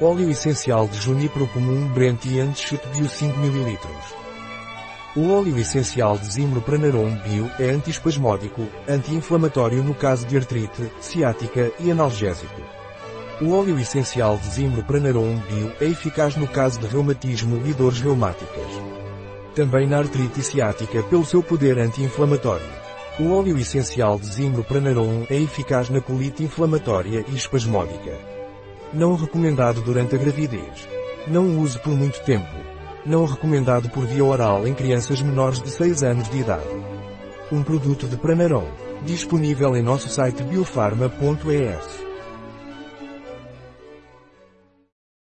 Óleo essencial de Junipero comum Brent Antichute Bio 5 ml. O óleo essencial de Zimbro Pranarum Bio é antiespasmódico, anti-inflamatório no caso de artrite, ciática e analgésico. O óleo essencial de Zimbro Pranarum Bio é eficaz no caso de reumatismo e dores reumáticas. Também na artrite ciática pelo seu poder anti-inflamatório. O óleo essencial de Zimbro Pranarum é eficaz na colite inflamatória e espasmódica. Não recomendado durante a gravidez. Não use por muito tempo. Não recomendado por via oral em crianças menores de 6 anos de idade. Um produto de Pranarom. Disponível em nosso site biofarma.es.